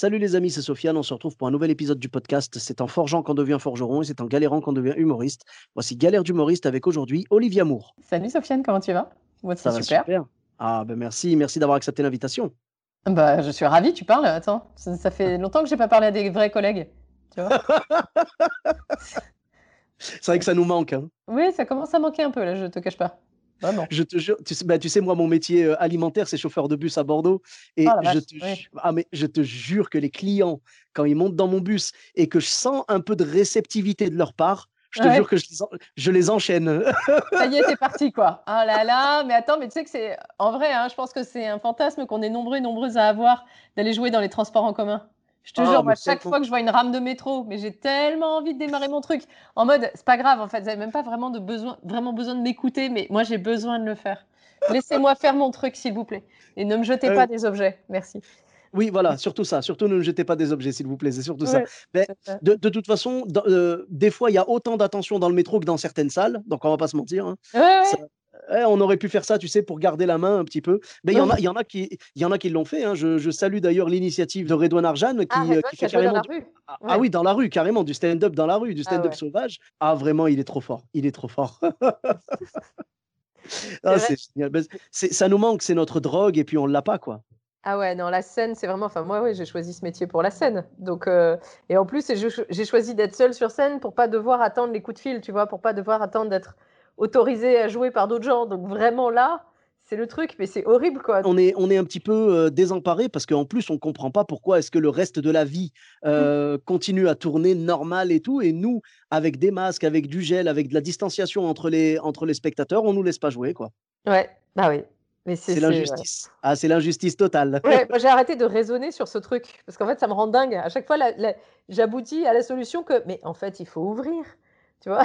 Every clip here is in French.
Salut les amis, c'est Sofiane. On se retrouve pour un nouvel épisode du podcast. C'est en forgeant qu'on devient forgeron et c'est en galérant qu'on devient humoriste. Voici Galère d'humoriste avec aujourd'hui Olivia Moore. Salut Sofiane, comment tu vas? Moi, Ça va super. super. Ah ben merci, merci d'avoir accepté l'invitation. Bah, je suis ravie, tu parles. Attends, ça, ça fait longtemps que j'ai pas parlé à des vrais collègues. Tu vois C'est vrai que ça nous manque. hein. oui, ça commence à manquer un peu là, je te cache pas. Vraiment. Je te jure, tu sais, bah, tu sais, moi, mon métier euh, alimentaire, c'est chauffeur de bus à Bordeaux. Et la je, vache, te, ouais. ah, mais je te jure que les clients, quand ils montent dans mon bus et que je sens un peu de réceptivité de leur part, je te Ouais. jure que je les, en- je les enchaîne. Ça y est, t'es parti quoi. Ah là là, mais attends, mais tu sais que c'est en vrai, hein, je pense que c'est un fantasme qu'on est nombreux et nombreuses à avoir d'aller jouer dans les transports en commun. Je te Ah, jure, moi, mais chaque fois que je vois une rame de métro, mais j'ai tellement envie de démarrer mon truc. En mode, c'est pas grave, en fait, vous n'avez même pas vraiment, de besoin, vraiment besoin de m'écouter, mais moi, j'ai besoin de le faire. Laissez-moi faire mon truc, s'il vous plaît. Et ne me jetez Euh, pas des objets. Merci. Oui, voilà, surtout ça. Surtout ne me jetez pas des objets, s'il vous plaît. C'est surtout ça. Mais ça. de, de toute façon, euh, des fois, il y a autant d'attention dans le métro que dans certaines salles. Donc, on va pas se mentir. hein. Ouais, on aurait pu faire ça, tu sais, pour garder la main un petit peu. Mais il y en a, y en a qui, il y en a qui l'ont fait. hein. Je, je salue d'ailleurs l'initiative de Redouane Arjan qui, Ah, euh, Redouane qui fait carrément du-. Ah, Ouais. ah oui, dans la rue, carrément, du stand-up dans la rue, du Ah stand-up ouais. sauvage. Ah vraiment, il est trop fort. Il est trop fort. Ah, c'est. Ben, c'est- ça nous manque, c'est notre drogue, et puis on l'a pas, quoi. Ah ouais, non, la scène, c'est vraiment. Enfin, moi, ouais, j'ai choisi ce métier pour la scène. Donc, euh, et en plus, j'ai j'ai choisi d'être seule sur scène pour pas devoir attendre les coups de fil, tu vois, pour pas devoir attendre d'être autorisée à jouer par d'autres gens. Donc, vraiment là, c'est le truc, mais c'est horrible, quoi. On est, on est un petit peu euh, désemparé parce qu'en plus, on comprend pas pourquoi est-ce que le reste de la vie euh, continue à tourner normal et tout. Et nous, avec des masques, avec du gel, avec de la distanciation entre les, entre les spectateurs, on nous laisse pas jouer, quoi. Ouais, bah oui. Mais c'est ouais. l'injustice. Ah, c'est l'injustice totale. Ouais, moi j'ai arrêté de raisonner sur ce truc parce qu'en fait ça me rend dingue. À chaque fois, j'aboutis à la solution que, mais en fait, il faut ouvrir, tu vois.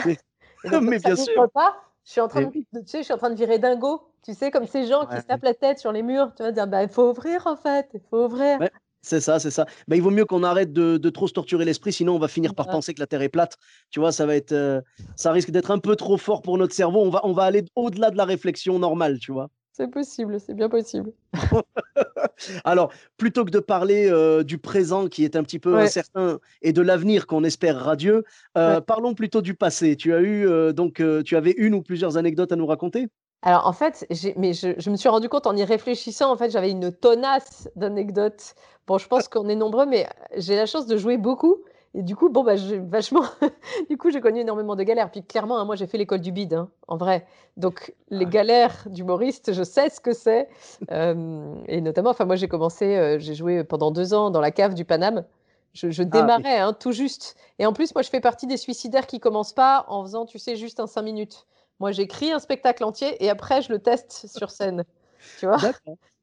Mais- Et donc, mais comme ça bien sûr. pas, je suis en train de, oui. de- tu sais, je suis en train de virer dingo, tu sais, comme ces gens qui se tapent la tête sur les murs, tu vois, dire, bah il faut ouvrir en fait, il faut ouvrir. Ouais. C'est ça, c'est ça. Ben, il vaut mieux qu'on arrête de, de trop se torturer l'esprit, sinon on va finir par Ouais. penser que la Terre est plate. Tu vois, ça va être, euh, ça risque d'être un peu trop fort pour notre cerveau. On va, on va aller au-delà de la réflexion normale, tu vois. C'est possible, c'est bien possible. Alors, plutôt que de parler euh, du présent qui est un petit peu Ouais. incertain et de l'avenir qu'on espère radieux, euh, Ouais. parlons plutôt du passé. Tu as eu euh, donc, tu avais une ou plusieurs anecdotes à nous raconter? Alors en fait, mais je, je me suis rendu compte en y réfléchissant, en fait, j'avais une tonnasse d'anecdotes. Bon, je pense qu'on est nombreux, mais j'ai la chance de jouer beaucoup. Et du coup, bon, bah, j'ai vachement. du coup, j'ai connu énormément de galères. Puis clairement, hein, moi, j'ai fait l'école du bide, hein, en vrai. Donc, les Ah. galères d'humoriste, je sais ce que c'est. Euh, et notamment, enfin, moi, j'ai commencé, euh, j'ai joué pendant deux ans dans la cave du Paname. Je, je Ah, oui. démarrais, hein, tout juste. Et en plus, moi, je fais partie des suicidaires qui commencent pas en faisant, tu sais, juste un cinq minutes. Moi, j'écris un spectacle entier et après, je le teste sur scène. Tu vois?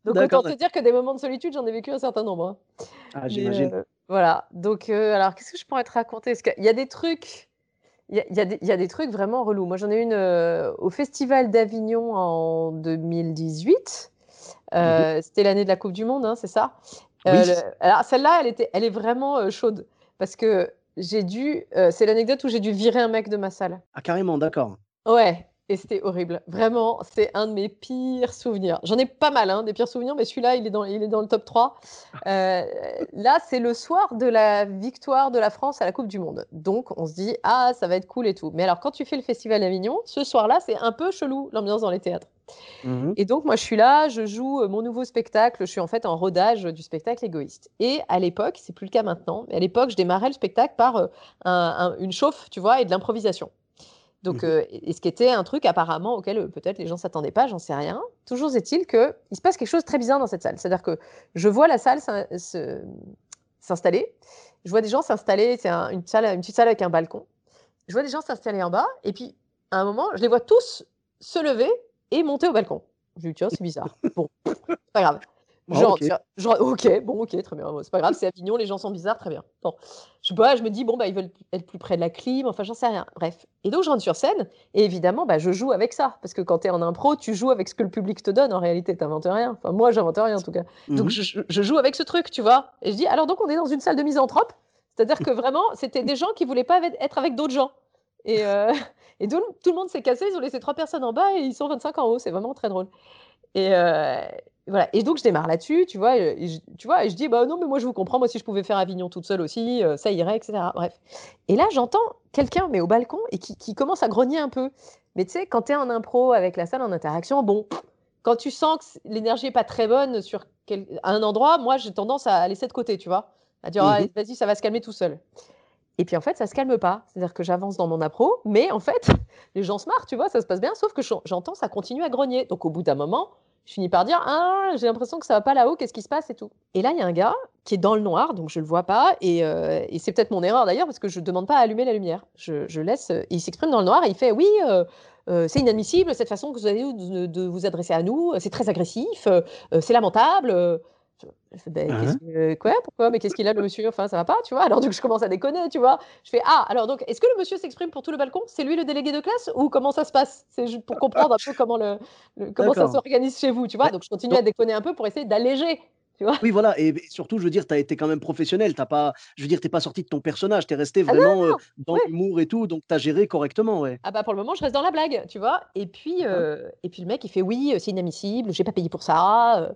Donc, autant te dire que des moments de solitude, j'en ai vécu un certain nombre. hein. Ah, j'imagine. euh, voilà. Donc, euh, alors, qu'est-ce que je pourrais te raconter? Parce qu'il y a des trucs. Il y a, y des, il y a des trucs vraiment relous. Moi, j'en ai une euh, au Festival d'Avignon en 2018. Euh, C'était l'année de la Coupe du Monde, hein, c'est ça? Oui. le- Alors, celle-là, elle, était, elle est vraiment chaude. Parce que j'ai dû. c'est l'anecdote où j'ai dû virer un mec de ma salle. Ah, carrément, d'accord. Ouais, et c'était horrible. Vraiment, c'est un de mes pires souvenirs. J'en ai pas mal, hein, des pires souvenirs, mais celui-là, il est dans, il est dans le top 3. Euh, là, c'est le soir de la victoire de la France à la Coupe du Monde. Donc, on se dit, ah, ça va être cool et tout. Mais alors, quand tu fais le Festival d'Avignon, ce soir-là, c'est un peu chelou, l'ambiance dans les théâtres. Mhm. Et donc, moi, je suis là, je joue euh, mon nouveau spectacle. Je suis en fait en rodage du spectacle égoïste. Et à l'époque, c'est plus le cas maintenant, mais à l'époque, je démarrais le spectacle par euh, un- un- une chauffe, tu vois, et de l'improvisation. Donc, Mhm. euh, et ce qui était un truc apparemment auquel euh, peut-être les gens s'attendaient pas, j'en sais rien. Toujours est-il que il se passe quelque chose de très bizarre dans cette salle. C'est-à-dire que je vois la salle s'installer, je vois des gens s'installer. C'est un- une salle, une petite salle avec un balcon. Je vois des gens s'installer en bas, et puis à un moment, je les vois tous se lever et monter au balcon. Je me dis tiens, c'est bizarre. Bon, pas grave. Genre, genre, ok, bon, ok, très bien. C'est pas grave, c'est Avignon, les gens sont bizarres, très bien. Bon. Je, bah, je me dis, bon, bah, ils veulent être plus près de la clim, enfin, j'en sais rien. Bref. Et donc, je rentre sur scène, et évidemment, bah, je joue avec ça. Parce que quand tu es en impro, tu joues avec ce que le public te donne. En réalité, tu rien. Enfin, moi, j'invente rien, en tout cas. Donc, mhm. je, je, joue avec ce truc, tu vois. Et je dis, alors, donc, on est dans une salle de misanthrope. C'est-à-dire que vraiment, c'était des gens qui voulaient pas être avec d'autres gens. Et, euh, et tout, tout, le monde s'est cassé, ils ont laissé trois personnes en bas et ils sont 25 en haut. C'est vraiment très drôle. Et, euh, voilà. Et donc, je démarre là-dessus, tu vois, et je, tu vois, et je dis, bah non, mais moi, je vous comprends, moi, si je pouvais faire Avignon toute seule aussi, euh, ça irait, etc. Bref. Et là, j'entends quelqu'un, mais au balcon, et qui, commence à grogner un peu. Mais tu sais, quand tu es en impro avec la salle en interaction, bon, quand tu sens que l'énergie n'est pas très bonne sur un endroit, moi, j'ai tendance à laisser de côté, tu vois, à dire, mmh vas-y, ça va se calmer tout seul. Et puis en fait, ça se calme pas. C'est-à-dire que j'avance dans mon appro, mais en fait, les gens se marrent, tu vois, ça se passe bien, sauf que j'entends ça continue à grogner. Donc au bout d'un moment, je finis par dire Ah, j'ai l'impression que ça va pas là-haut, qu'est-ce qui se passe et tout. Et là, il y a un gars qui est dans le noir, donc je le vois pas. Et, euh, c'est peut-être mon erreur d'ailleurs, parce que je demande pas à allumer la lumière. Je, laisse. il s'exprime dans le noir et il fait Oui, euh, euh, c'est inadmissible cette façon que vous avez de, vous adresser à nous, c'est très agressif, c'est lamentable. Ben, hein? quoi Pourquoi Mais qu'est-ce qu'il a le monsieur? Enfin, ça va pas, tu vois Alors donc je commence à déconner, tu vois. Je fais ah, alors donc est-ce que le monsieur s'exprime pour tout le balcon? C'est lui le délégué de classe ou comment ça se passe? C'est pour comprendre un peu comment le, comment ça s'organise chez vous, tu vois. Donc je continue à déconner un peu pour essayer d'alléger. Tu vois oui, voilà, et, surtout, je veux dire, tu as été quand même professionnel. T'as pas, je veux dire, t'es pas sorti de ton personnage, tu es resté ah vraiment euh, dans l'humour et tout, donc tu as géré correctement, ouais. Ah bah pour le moment, je reste dans la blague, tu vois. Et puis, euh, et puis le mec, il fait oui, c'est inadmissible, j'ai pas payé pour ça.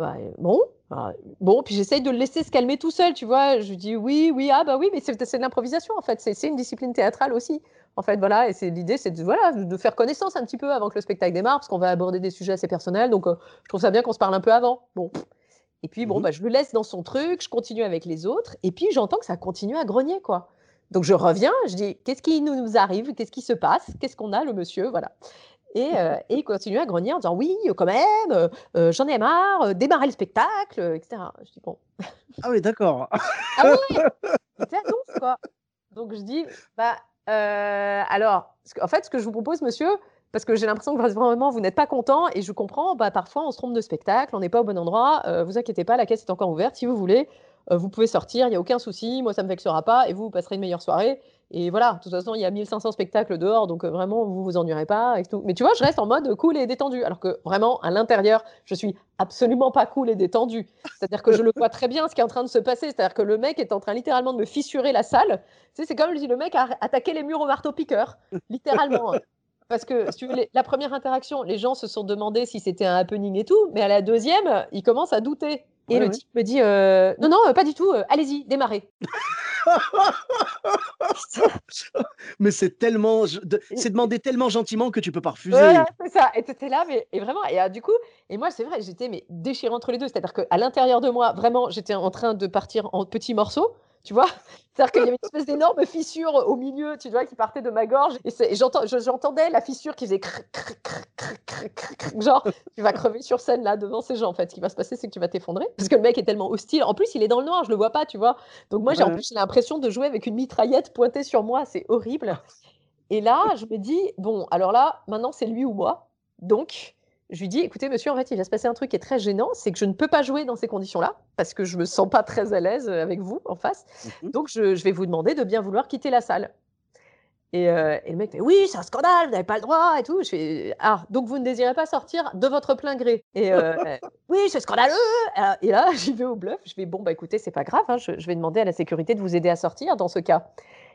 Euh. bon, ah, bon, puis j'essaye de le laisser se calmer tout seul, tu vois. Je dis oui, oui, ah bah oui, mais c'est de l'improvisation en fait. C'est une discipline théâtrale aussi. En fait, voilà, et c'est l'idée, c'est de, voilà, de faire connaissance un petit peu avant que le spectacle démarre, parce qu'on va aborder des sujets assez personnels. Donc, euh, je trouve ça bien qu'on se parle un peu avant. Bon. Et puis, bon, mmh bah, je le laisse dans son truc, je continue avec les autres, et puis j'entends que ça continue à grogner, quoi. Donc, je reviens, je dis, qu'est-ce qui nous arrive? Qu'est-ce qui se passe? Qu'est-ce qu'on a, le monsieur? Voilà. Euh, et, il continue à grogner en disant oui, quand même, euh, euh, j'en ai marre, démarrer le spectacle, etc. Je dis bon. Ah oui, d'accord. ah oui, c'était annonce quoi. Donc je dis bah alors, en fait, ce que je vous propose, monsieur, parce que j'ai l'impression que vraiment vous n'êtes pas content et je comprends, bah, parfois on se trompe de spectacle, on n'est pas au bon endroit, vous inquiétez pas, la caisse est encore ouverte, si vous voulez, vous pouvez sortir, il n'y a aucun souci, moi ça ne me vexera pas et vous, vous passerez une meilleure soirée. Et voilà, de toute façon, il y a 1500 spectacles dehors, donc euh, vraiment, vous vous ennuierez pas. Et tout. Mais tu vois, je reste en mode cool et détendu. Alors que vraiment, à l'intérieur, je suis absolument pas cool et détendu. C'est-à-dire que je le vois très bien ce qui est en train de se passer. C'est-à-dire que le mec est en train littéralement de me fissurer la salle. Tu sais, c'est comme si le mec a attaqué les murs au marteau-piqueur, littéralement. Parce que la première interaction, les gens se sont demandé si c'était un happening et tout, mais à la deuxième, ils commencent à douter. Et le type me dit euh, Non, non, euh, pas du tout, allez-y, démarrez. mais c'est tellement, c'est demandé tellement gentiment que tu peux pas refuser. c'est ça. Et tu étais là, mais et vraiment, et ah, du coup, et moi, c'est vrai, j'étais mais déchirée entre les deux. C'est-à-dire qu'à l'intérieur de moi, vraiment, j'étais en train de partir en petits morceaux tu vois? C'est-à-dire qu'il y avait une espèce d'énorme fissure au milieu, tu vois, qui partait de ma gorge. Et, j'entendais la fissure qui faisait genre, tu vas crever sur scène là devant ces gens. En fait, ce qui va se passer, c'est que tu vas t'effondrer parce que le mec est tellement hostile. En plus, il est dans le noir, je le vois pas, tu vois. Donc moi, j'ai en plus l'impression de jouer avec une mitraillette pointée sur moi. C'est horrible. Et là, je me dis bon, alors là, maintenant, c'est lui ou moi. Donc, je lui dis écoutez, monsieur, en fait, il va se passer un truc qui est très gênant, c'est que je ne peux pas jouer dans ces conditions-là, parce que je me sens pas très à l'aise avec vous en face. Mmh Donc, je, vais vous demander de bien vouloir quitter la salle. Euh, et, le mec fait oui, c'est un scandale, vous n'avez pas le droit et tout. Je fais ah, donc vous ne désirez pas sortir de votre plein gré. Et euh, oui, c'est scandaleux. Et là, j'y vais au bluff. Je fais bon, bah écoutez, c'est pas grave, hein, je, je, vais demander à la sécurité de vous aider à sortir dans ce cas.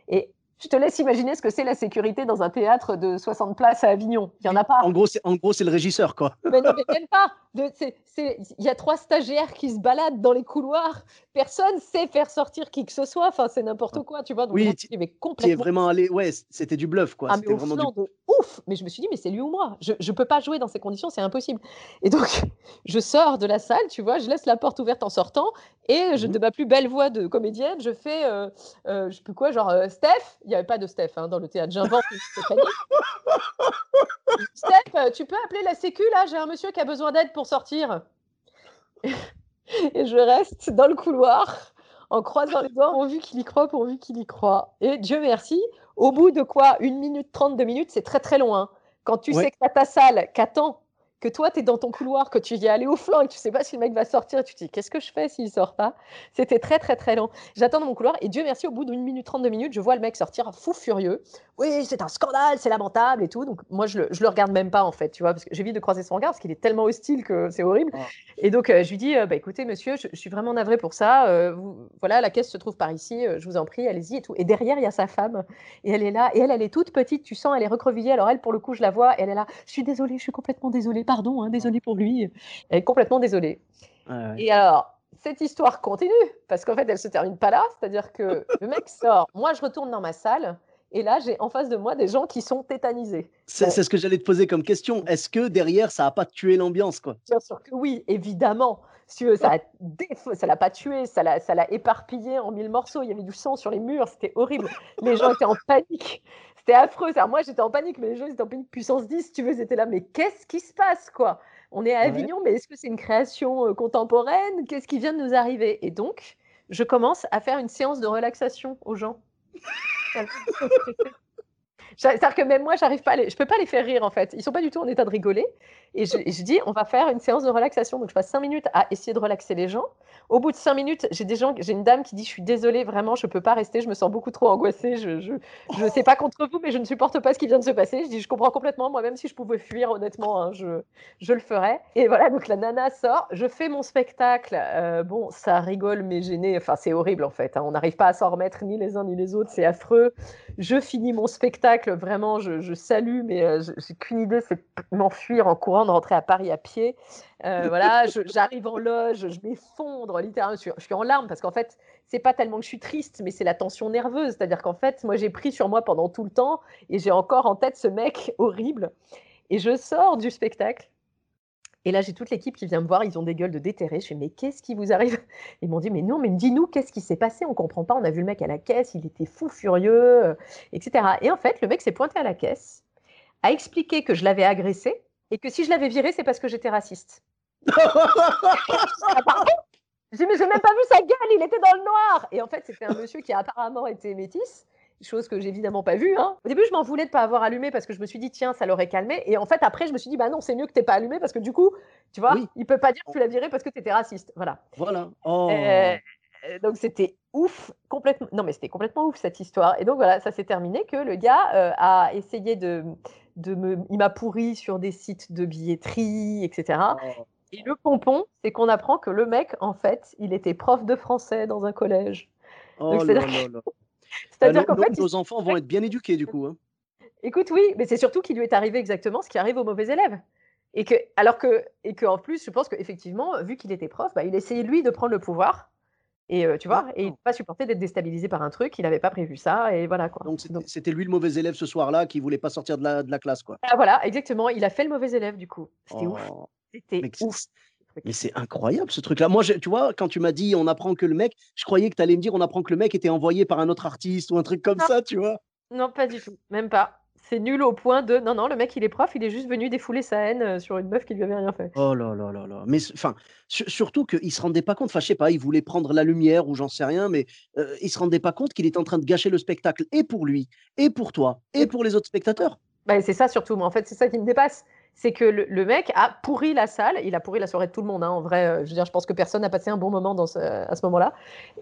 Et je te laisse imaginer ce que c'est la sécurité dans un théâtre de 60 places à Avignon. Il n'y en a pas. En gros, c'est, en gros, c'est le régisseur, quoi. Mais non, mais même pas. Il y a trois stagiaires qui se baladent dans les couloirs. Personne sait faire sortir qui que ce soit. Enfin, c'est n'importe quoi, tu vois. Donc, oui, tu es vraiment allé. Ouais, c'était du bluff, quoi. Ah, au vraiment de ouf. Mais je me suis dit, mais c'est lui ou moi. Je ne peux pas jouer dans ces conditions, c'est impossible. Et donc, je sors de la salle, tu vois, je laisse la porte ouverte en sortant et je, mmh de ma plus belle voix de comédienne, je fais, euh, euh, je sais plus quoi, genre euh, Steph. Il n'y avait pas de Steph hein, dans le théâtre. J'invente Steph, tu peux appeler la sécu là? J'ai un monsieur qui a besoin d'aide pour sortir. et je reste dans le couloir en croisant les doigts, pourvu qu'il y croit, pourvu qu'il y croit. Et Dieu merci, au bout de quoi Une minute trente, deux minutes, c'est très très loin. Quand tu sais que tu as ta salle, qu'attend que toi, tu es dans ton couloir, que tu y es allé au flanc et que tu sais pas si le mec va sortir. Et tu te dis, qu'est-ce que je fais s'il sort pas? C'était très, très, très long. J'attends dans mon couloir et Dieu merci, au bout d'une minute, 32 minutes, je vois le mec sortir fou furieux. Oui, c'est un scandale, c'est lamentable et tout. Donc, moi, je le, je le regarde même pas, en fait, tu vois, parce que j'évite de croiser son regard parce qu'il est tellement hostile que c'est horrible. Oh. Et donc, euh, je lui dis, euh, bah, écoutez, monsieur, je, je suis vraiment navré pour ça. Euh, vous- voilà, la caisse se trouve par ici, je vous en prie, allez-y et tout. Et derrière, il y a sa femme. Et elle est là. Et elle, elle est toute petite, tu sens, elle est recroquevillée. Alors, elle, pour le coup, je la vois. Et elle est là. Je suis désolée, je suis complètement désolée. Pardon, hein, désolée pour lui. Elle est complètement désolée. Ouais. Et alors, cette histoire continue, parce qu'en fait, elle se termine pas là. C'est-à-dire que le mec sort, moi, je retourne dans ma salle, et là, j'ai en face de moi des gens qui sont tétanisés. C'est ce que j'allais te poser comme question. Est-ce que derrière, ça a pas tué l'ambiance, quoi? Bien sûr que oui, évidemment. Si veux, ça ça l'a pas tué, ça l'a éparpillé en mille morceaux. Il y avait du sang sur les murs, c'était horrible. Les gens étaient en panique. C'était affreux. Alors moi, j'étais en panique, mais les gens ils étaient en panique puissance 10, si tu veux. Ils étaient là, mais qu'est-ce qui se passe, quoi? On est à Ouais. Avignon, mais est-ce que c'est une création euh, contemporaine? Qu'est-ce qui vient de nous arriver? Et donc, je commence à faire une séance de relaxation aux gens. C'est-à-dire que même moi, j'arrive pas je peux pas les faire rire en fait. Ils sont pas du tout en état de rigoler. Et je, je dis, on va faire une séance de relaxation. Donc je passe cinq minutes à essayer de relaxer les gens. Au bout de cinq minutes, j'ai des gens, j'ai une dame qui dit, je suis désolée, vraiment, je peux pas rester, je me sens beaucoup trop angoissée. Je, je, je sais pas contre vous, mais je ne supporte pas ce qui vient de se passer. Je dis, je comprends complètement. Moi, même si je pouvais fuir, honnêtement, hein, je, je le ferais. Et voilà, donc la nana sort. Je fais mon spectacle. Euh, bon, ça rigole, mais gêné. Enfin, c'est horrible en fait. hein. On n'arrive pas à s'en remettre ni les uns ni les autres. C'est affreux. Je finis mon spectacle, vraiment, je, salue, mais euh, j'ai qu'une idée, c'est m'enfuir en courant, de rentrer à Paris à pied. Euh, voilà, j'arrive en loge, je m'effondre littéralement, je suis, je suis en larmes parce qu'en fait, c'est pas tellement que je suis triste, mais c'est la tension nerveuse. C'est-à-dire qu'en fait, moi, j'ai pris sur moi pendant tout le temps et j'ai encore en tête ce mec horrible. Et je sors du spectacle. Et là, j'ai toute l'équipe qui vient me voir, ils ont des gueules de déterrés. Je fais, mais qu'est-ce qui vous arrive? Ils m'ont dit, mais non, mais dis-nous, qu'est-ce qui s'est passé? On comprend pas, on a vu le mec à la caisse, il était fou furieux, euh, etc. Et en fait, le mec s'est pointé à la caisse, a expliqué que je l'avais agressé et que si je l'avais viré, c'est parce que j'étais raciste. Ah, pardon J'ai même pas vu sa gueule, il était dans le noir. Et en fait, c'était un monsieur qui apparemment été métis, chose que j'ai évidemment pas vue. hein. Au début, je m'en voulais de pas avoir allumé parce que je me suis dit, tiens, ça l'aurait calmé. Et en fait, après, je me suis dit, bah non, c'est mieux que t'aies pas allumé parce que du coup, tu vois, Oui. il peut pas dire que tu l'as viré parce que tu étais raciste. Voilà. Voilà. Oh. Euh, euh, donc c'était ouf, complètement. Non mais c'était complètement ouf cette histoire. Et donc voilà, ça s'est terminé que le gars euh, a essayé de, de me, il m'a pourri sur des sites de billetterie, etc. Oh. Et le pompon, c'est qu'on apprend que le mec, en fait, il était prof de français dans un collège. Oh Donc, là là là. C'est-à-dire Euh, qu'en fait, nos enfants vont être bien éduqués du coup. hein. Écoute, oui, mais c'est surtout qu'il lui est arrivé exactement ce qui arrive aux mauvais élèves. Et que, alors que, et que en plus, je pense qu'effectivement, vu qu'il était prof, bah, il essayait lui de prendre le pouvoir. Et euh, tu vois, et il n'a pas supporté d'être déstabilisé par un truc, il n'avait pas prévu ça, et voilà quoi. Donc c'était- lui le mauvais élève ce soir-là qui voulait pas sortir de la, de la classe quoi. ah, voilà, exactement, il a fait le mauvais élève du coup. C'était ouf, Oh. c'était ouf. Mais c'est incroyable ce truc-là. Moi, je- tu vois, quand tu m'as dit on apprend que le mec, je croyais que tu allais me dire on apprend que le mec était envoyé par un autre artiste ou un truc comme Non. ça, tu vois. Non, pas du tout, même pas. C'est nul au point de. Non, non, le mec il est prof, il est juste venu défouler sa haine euh, sur une meuf qui lui avait rien fait. Oh là là là là. Mais enfin, su- surtout qu'il se rendait pas compte. Enfin, je sais pas, il voulait prendre la lumière ou j'en sais rien, mais euh, il se rendait pas compte qu'il était en train de gâcher le spectacle et pour lui, et pour toi, et pour les autres spectateurs. Bah, c'est ça surtout, mais en fait, c'est ça qui me dépasse. C'est que le, mec a pourri la salle, il a pourri la soirée de tout le monde. hein, en vrai, euh, je veux dire, je pense que personne n'a passé un bon moment à ce moment-là.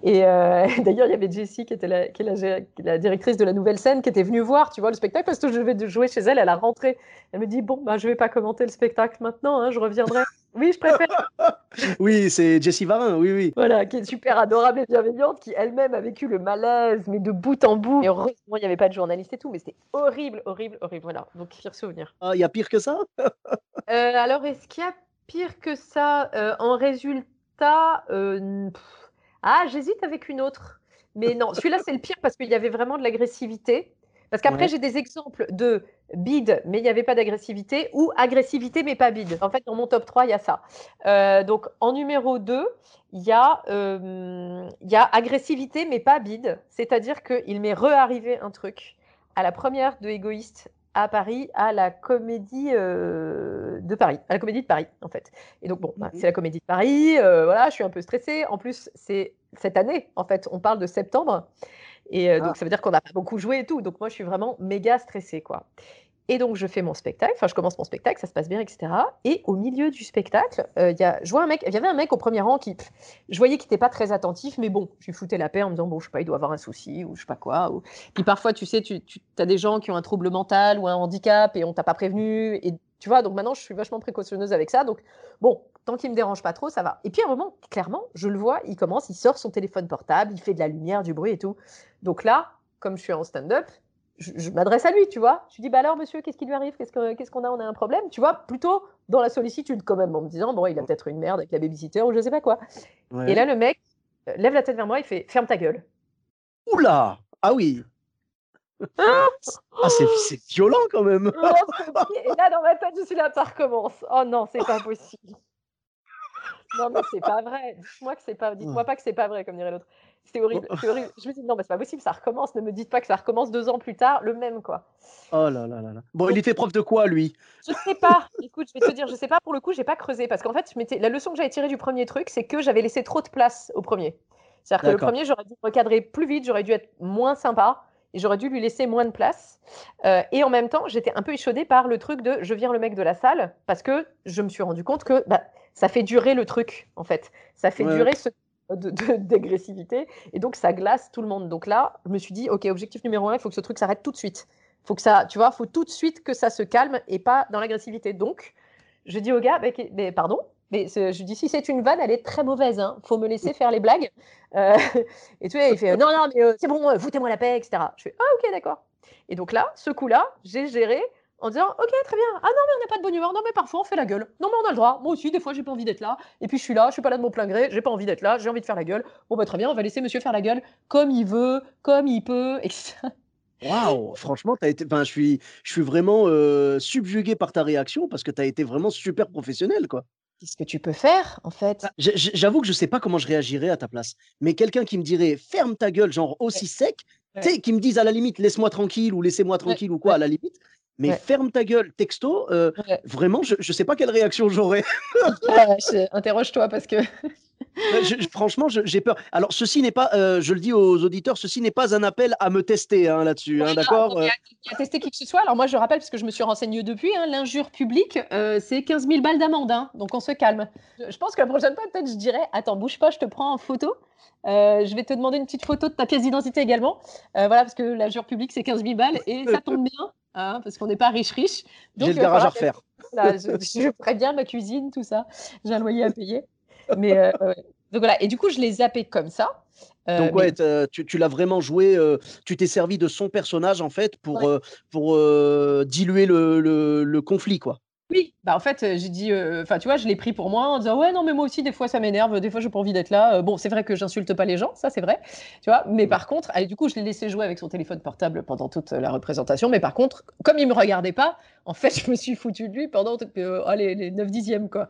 Et euh, d'ailleurs, il y avait Jessie, qui était la, est la, directrice de la nouvelle scène, qui était venue voir, tu vois, le spectacle, parce que je vais jouer chez elle, elle a rentré. Elle me dit, bon, bah, je vais pas commenter le spectacle maintenant, hein, je reviendrai. Oui, je préfère. Oui, c'est Jessie Varin, oui, oui. Voilà, qui est super adorable et bienveillante, qui elle-même a vécu le malaise, mais de bout en bout. Et heureusement, il n'y avait pas de journaliste et tout, mais c'était horrible, horrible, horrible. Voilà, donc pire souvenir. Ah, il y a pire que ça? Euh, alors, est-ce qu'il y a pire que ça? Euh, en résultat euh, Ah, j'hésite avec une autre. Mais non, celui-là, c'est le pire parce qu'il y avait vraiment de l'agressivité. Parce qu'après, Ouais. j'ai des exemples de bide, mais il n'y avait pas d'agressivité, ou agressivité, mais pas bide. En fait, dans mon top 3, il y a ça. Euh, donc, en numéro 2, il y, a, euh, il y a agressivité, mais pas bide. C'est-à-dire qu'il m'est re-arrivé un truc. À la première de Égoïste à Paris, à la comédie euh, de Paris, à la comédie de Paris, en fait. Et donc, bon, bah, Mhm. c'est la comédie de Paris, voilà, je suis un peu stressée. En plus, c'est cette année, en fait, on parle de septembre. Et euh, Ah. donc, ça veut dire qu'on n'a pas beaucoup joué et tout. Donc, moi, je suis vraiment méga stressée, quoi. Et donc, je fais mon spectacle, enfin, je commence mon spectacle, ça se passe bien, etc. Et au milieu du spectacle, euh, il y a, je vois un mec, il y avait un mec au premier rang qui, je voyais qu'il n'était pas très attentif, mais bon, je lui foutais la paix en me disant, bon, je sais pas, il doit avoir un souci, ou je sais pas quoi. Ou... Puis parfois, tu sais, tu, tu as des gens qui ont un trouble mental ou un handicap et on t'a pas prévenu. Et tu vois, donc maintenant, je suis vachement précautionneuse avec ça. Donc, bon, tant qu'il me dérange pas trop, ça va. Et puis à un moment, clairement, je le vois, il commence, il sort son téléphone portable, il fait de la lumière, du bruit et tout. Donc là, comme je suis en stand-up, je, m'adresse à lui, tu vois. Je lui dis, bah alors, monsieur, qu'est-ce qui lui arrive? Qu'est-ce qu'on a? On a un problème? Tu vois, plutôt dans la sollicitude, quand même, en me disant, bon, il a peut-être une merde avec la babysitter ou je sais pas quoi. Et là, le mec euh, lève la tête vers moi, il fait, ferme ta gueule. Oula Ah oui Ah, c'est violent quand même Et là, dans ma tête, je suis là, ça recommence. Oh non, c'est pas possible. Non, mais c'est pas vrai. Dites-moi que c'est pas. Dites-moi pas que c'est pas vrai, comme dirait l'autre. C'est horrible, c'est horrible. Je me dis non, mais c'est pas possible, ça recommence. Ne me dites pas que ça recommence deux ans plus tard, le même quoi. Oh là là là là. Bon, il était prof de quoi lui? Je sais pas. Écoute, je vais te dire, je sais pas. Pour le coup, j'ai pas creusé parce qu'en fait, je la leçon que j'avais tirée du premier truc, c'est que j'avais laissé trop de place au premier. C'est-à-dire que le premier, j'aurais dû recadrer plus vite, j'aurais dû être moins sympa et j'aurais dû lui laisser moins de place. Euh, et en même temps, j'étais un peu échaudée par le truc de je vire le mec de la salle parce que je me suis rendu compte que bah, ça fait durer le truc en fait. Ça fait durer ce d'agressivité et donc ça glace tout le monde. Donc là, je me suis dit, ok, objectif numéro un, il faut que ce truc s'arrête tout de suite. Faut que ça, tu vois, faut tout de suite que ça se calme et pas dans l'agressivité. Donc, je dis au gars, mais, pardon, mais je dis si c'est une vanne, elle est très mauvaise. Hein. Faut me laisser faire les blagues. Euh, et tu vois, il fait non non mais euh, c'est bon, euh, foutez-moi la paix, etc. Je fais ah ok d'accord. Et donc là, ce coup-là, j'ai géré en disant ok très bien ah non mais on n'a pas de bonne humeur non mais parfois on fait la gueule non mais on a le droit moi aussi des fois j'ai pas envie d'être là et puis je suis là je suis pas là de mon plein gré j'ai pas envie d'être là j'ai envie de faire la gueule bon bah très bien on va laisser monsieur faire la gueule comme il veut comme il peut etc. Waouh, franchement, as été, je suis, je suis vraiment euh, subjugué par ta réaction parce que tu as été vraiment super professionnel, quoi. Qu'est-ce que tu peux faire, en fait. Bah, J'avoue que je sais pas comment je réagirais à ta place, mais quelqu'un qui me dirait ferme ta gueule, genre aussi sec, tu sais, qui me dise à la limite laisse-moi tranquille ou laissez-moi tranquille ou quoi, à la limite, mais ferme ta gueule, texto, euh, vraiment, je ne sais pas quelle réaction j'aurais. Interroge-toi parce que. Bah, franchement, j'ai peur. Alors, ceci n'est pas, euh, je le dis aux auditeurs, ceci n'est pas un appel à me tester hein, là-dessus, hein, d'accord euh. À, tester qui que ce soit. Alors, moi, je rappelle, parce que je me suis renseignée depuis, hein, l'injure publique, c'est 15 000 balles d'amende, donc on se calme. Je, pense que la prochaine fois, peut-être, je dirais Attends, bouge pas, je te prends en photo. je vais te demander une petite photo de ta pièce d'identité également. voilà, parce que l'injure publique, c'est 15 000 balles et ça tombe bien. Hein, parce qu'on n'est pas riche-riche. J'ai le garage à refaire. je, je bien ma cuisine, tout ça. J'ai un loyer à payer. Mais euh, donc voilà. Et du coup, je les zappé comme ça. Euh, donc ouais, tu, tu l'as vraiment joué. Euh, tu t'es servi de son personnage en fait pour pour diluer le, le, le, conflit quoi. Oui, bah en fait, j'ai dit, enfin, tu vois, je l'ai pris pour moi en disant, ouais, non, mais moi aussi, des fois, ça m'énerve, des fois, j'ai pas envie d'être là. bon, c'est vrai que j'insulte pas les gens, ça, c'est vrai, tu vois, mais par contre, allez, du coup, je l'ai laissé jouer avec son téléphone portable pendant toute la représentation, mais par contre, comme il me regardait pas, en fait, je me suis foutu de lui pendant allez, les 9 dixièmes, quoi.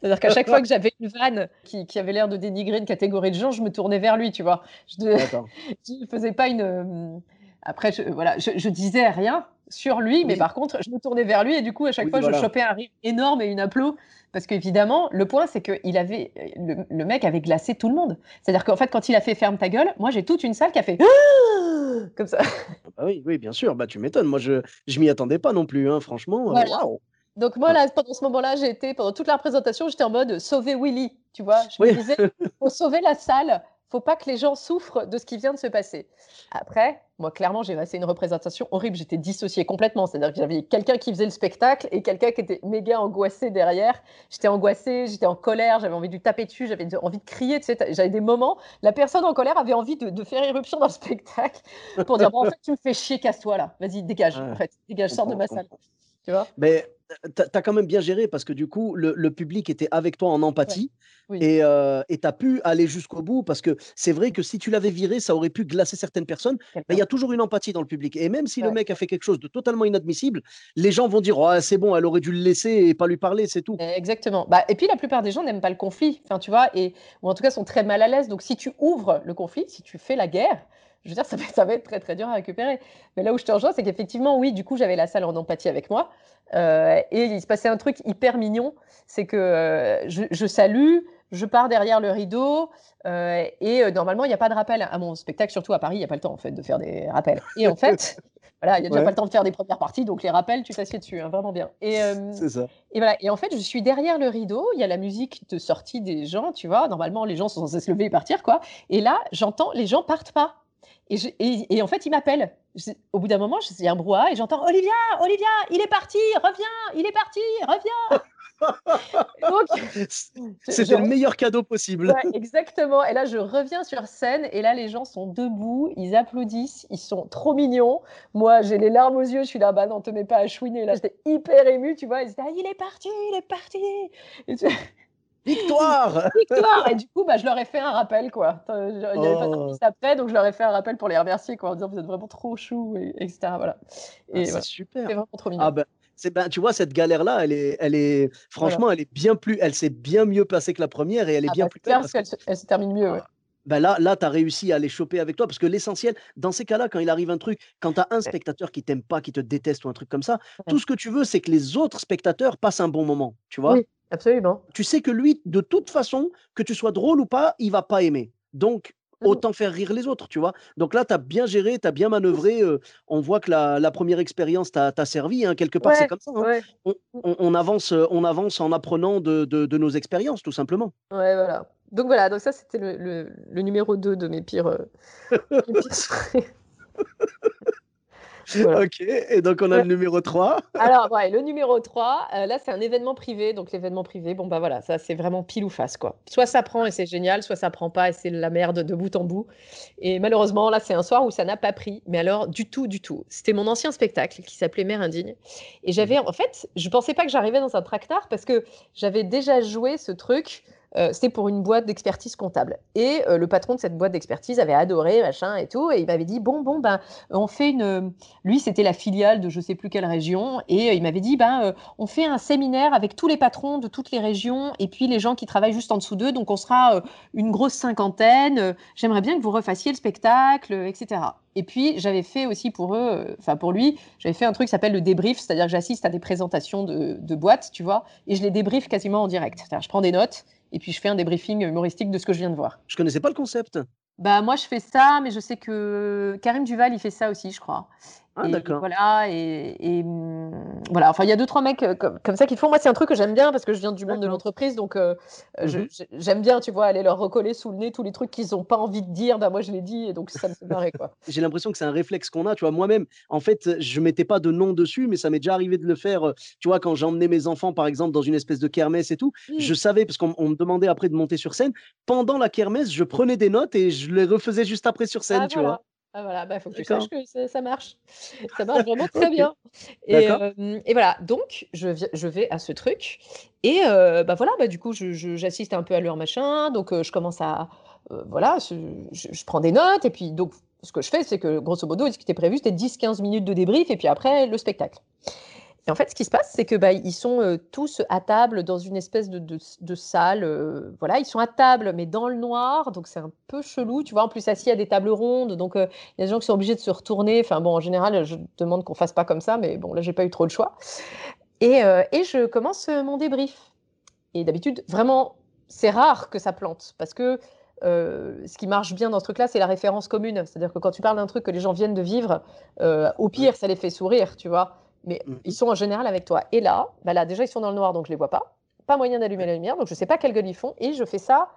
C'est-à-dire qu'à chaque fois que j'avais une vanne qui, qui avait l'air de dénigrer une catégorie de gens, je me tournais vers lui, tu vois. Je ne faisais pas une... Euh, après, je, voilà, je, je disais rien sur lui, mais par contre, je me tournais vers lui et du coup, à chaque fois, je chopais un rire énorme et une applaud. Parce qu'évidemment, le point, c'est que il avait, le, le, mec avait glacé tout le monde. C'est-à-dire qu'en fait, quand il a fait ferme ta gueule, moi, j'ai toute une salle qui a fait comme ça. Bah oui, oui, bien sûr. Bah, tu m'étonnes. Moi, je ne m'y attendais pas non plus, hein, franchement. Euh, waouh donc moi, là, pendant ce moment-là, j'étais, pendant toute la représentation, j'étais en mode sauver Willy, tu vois. Je me disais, faut sauver la salle, faut pas que les gens souffrent de ce qui vient de se passer. Après, moi, clairement, j'ai passé une représentation horrible, j'étais dissociée complètement. C'est-à-dire que j'avais quelqu'un qui faisait le spectacle et quelqu'un qui était méga angoissé derrière. J'étais angoissée, j'étais en colère, j'avais envie de lui taper dessus, j'avais envie de crier, tu sais, j'avais des moments, la personne en colère avait envie de, faire éruption dans le spectacle pour dire, bon, en fait, tu me fais chier, casse-toi là, vas-y, dégage, en fait, dégage, sors de ma salle. Mais tu as quand même bien géré parce que du coup, le le public était avec toi en Ouais, empathie oui. et heu et tu as pu aller jusqu'au bout parce que c'est vrai que si tu l'avais viré, ça aurait pu glacer certaines personnes. Mais il y a toujours une empathie dans le public et même si le mec a fait quelque chose de totalement inadmissible, les gens vont dire: «Ouais, c'est bon, elle aurait dû le laisser et pas lui parler, c'est tout». Exactement. Bah et puis la plupart des gens n'aiment pas le conflit, enfin, tu vois? Et ou en tout cas sont très mal à l'aise. Donc si tu ouvres le conflit, si tu fais la guerre, je veux dire, ça va ça va être très, très dur à récupérer. Mais là où je te rejoins, c'est qu'effectivement, oui, du coup, j'avais la salle en empathie avec moi, heu et il se passait un truc hyper mignon, c'est que, heu, je je salue, je pars derrière le rideau, heu et normalement, il y a pas de rappel à mon spectacle, surtout à Paris, il y a pas le temps, en fait, de faire des rappels. Et en fait, voilà, il y a déjà Ouais, pas le temps de faire des premières parties, donc les rappels, tu t'assieds dessus, hein, vraiment bien. Et ça. et voilà. Et en fait, je suis derrière le rideau, il y a la musique de sortie des gens, tu vois? Normalement, les gens sont censés se lever et partir, quoi. Et là, j'entends les gens partent pas et je et et en fait, ils m'appellent. Je au bout d'un moment, il y a un brouhaha et j'entends: «Olivia, Olivia, il est parti, reviens, il est parti, reviens!» c'était le meilleur cadeau possible. ouais, exactement et là, je reviens sur scène et là, les gens sont debout, ils applaudissent, ils sont trop mignons. Moi, j'ai les larmes aux yeux, je suis là: «Bah non, te mets pas à chouiner». Là, j'étais hyper émue, tu vois? Ils étaient: «Ah, il est parti, il est parti!» et tu Victoire! Victoire! Et du coup, bah, je leur ai fait un rappel, quoi. Il y avait pas Oh, d'artiste après, donc je leur ai fait un rappel pour les remercier, quoi, en disant: «Vous êtes vraiment trop choux» et et cetera, voilà. ah, Et c'est voilà, super. c'est vraiment trop Ah mignon. ben, c'est ben, tu vois, cette galère-là, elle est elle est Voilà. franchement, elle est bien plus elle s'est bien mieux passée que la première et elle est Ah bien bah, plus c'est belle clair parce parce que qu'elle se elle se termine mieux, ouais. Ah, bah, là là, tu as réussi à les choper avec toi parce que l'essentiel, dans ces cas-là, quand il arrive un truc, quand tu as un spectateur qui t'aime pas, qui te déteste ou un truc comme ça, tout ce que tu veux, c'est que les autres spectateurs passent un bon moment, tu vois? Oui, absolument. Tu sais que lui, de toute façon, que tu sois drôle ou pas, il va pas aimer. Donc, Mmh autant faire rire les autres, tu vois? Donc là, tu as bien géré, tu as bien manœuvré, heu, on voit que la la 1 expérience t'a servi, hein, quelque part, c'est comme ça, hein. ouais. On on on avance, heu, on avance en apprenant de de de nos expériences, tout simplement. Ouais, voilà. Donc voilà, donc ça, c'était le le le numéro 2 de mes pires, heu, mes pires. Voilà. OK et donc on a Ouais. le numéro 3. Alors, ouais, le numéro 3, heu, là, c'est un événement privé, donc l'événement privé, bon, bah, voilà, ça, c'est vraiment pile ou face, quoi. Soit ça prend et c'est génial, soit ça prend pas et c'est la merde de bout en bout et malheureusement, là, c'est un soir où ça n'a pas pris, mais alors du tout, du tout. C'était mon ancien spectacle qui s'appelait Mère indigne et Mmh j'avais en fait, je pensais pas que j'arrivais dans un traquenard parce que j'avais déjà joué ce truc, heu, c'était pour une boîte d'expertise comptable et heu, le patron de cette boîte d'expertise avait adoré, machin et tout et il m'avait dit: «Bon, bon, ben, on fait une, heu» lui, c'était la filiale de je sais plus quelle région et il m'avait dit: «Ben, on fait un séminaire avec tous les patrons de toutes les régions et puis les gens qui travaillent juste en dessous d'eux, donc on sera, une grosse cinquantaine, j'aimerais bien que vous refassiez le spectacle, heu» et puis j'avais fait aussi pour eux, enfin pour lui, j'avais fait un truc qui s'appelle le débrief, c'est-à-dire que j'assiste à des présentations de de boîtes, tu vois? Et je les débriefe quasiment en direct. C'est-à-dire je prends des notes et puis je fais un débriefing humoristique de ce que je viens de voir. Je connaissais pas le concept. Bah, moi, je fais ça, mais je sais que Karim Duval, il fait ça aussi, je crois. Ah Et d'accord. voilà, et, et, mmh, voilà. Enfin, il y a deux trois mecs euh, comme, comme ça qui le font. Moi, c'est un truc que j'aime bien parce que je viens du monde de l'entreprise, donc euh, euh, je- Mmh je- j'aime bien, tu vois, aller leur recoller sous le nez tous les trucs qu'ils n'ont pas envie de dire. Bah, moi, je l'ai dit, et donc ça me fait marrer, quoi. J'ai l'impression que c'est un réflexe qu'on a, tu vois? Moi-même, en fait, je mettais pas de nom dessus, mais ça m'est déjà arrivé de le faire, tu vois? Quand j'emmenais mes enfants, par exemple, dans une espèce de kermesse et tout, je Mm. savais parce qu'on on me demandait après de monter sur scène. Pendant la kermesse, je prenais des notes et je les refaisais juste après sur scène, Ah tu vois? Ah voilà, bah, faut que tu saches que ça ça marche. Ça marche vraiment très bien. Et hem et voilà, donc je je vais à ce truc. Et heu, bah, voilà, bah, du coup, j'assiste un peu à leur machin, donc heu, je commence à, voilà, je je prends des notes. Et puis donc ce que je fais, c'est que grosso modo, ce qui était prévu, c'était 10-15 minutes de débrief. Et puis après le spectacle. Et en fait, ce qui se passe, c'est que, bah, ils sont, heu, tous à table dans une espèce de de salle, heu, voilà, ils sont à table, mais dans le noir, donc c'est un peu chelou, tu vois? En plus, assis à des tables rondes, donc heu, il y a des gens qui sont obligés de se retourner. Enfin bon, en général, je demande qu'on fasse pas comme ça, mais bon, là, j'ai pas eu trop le choix et et je commence, mon débrief et d'habitude, vraiment, c'est rare que ça plante parce que, ce qui marche bien dans ce truc-là, c'est la référence commune. C'est-à-dire que quand tu parles d'un truc que les gens viennent de vivre, au pire, ça les fait sourire, tu vois? Mais Mmh ils sont en général avec toi et là, bah, là, déjà, ils sont dans le noir, donc je les vois pas. Pas moyen d'allumer la lumière, donc je sais pas quelle gueule ils font et je fais ça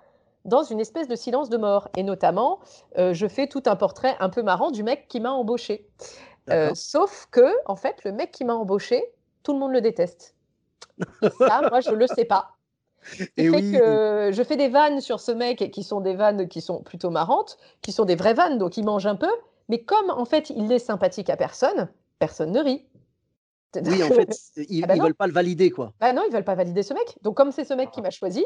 dans une espèce de silence de mort et notamment, heu, je fais tout un portrait un peu marrant du mec qui m'a embauché. D'accord. sauf que, en fait, le mec qui m'a embauché, tout le monde le déteste et ça, moi, je le sais pas. Et oui! que je fais des vannes sur ce mec qui sont des vannes qui sont plutôt marrantes, qui sont des vraies vannes, donc il mange un peu, mais comme, en fait, il est sympathique à personne, personne ne rit. Oui, en fait, ils, Ah bah non. veulent pas le valider, quoi. Bah non, ils veulent pas valider ce mec. Donc comme c'est ce mec qui m'a choisi,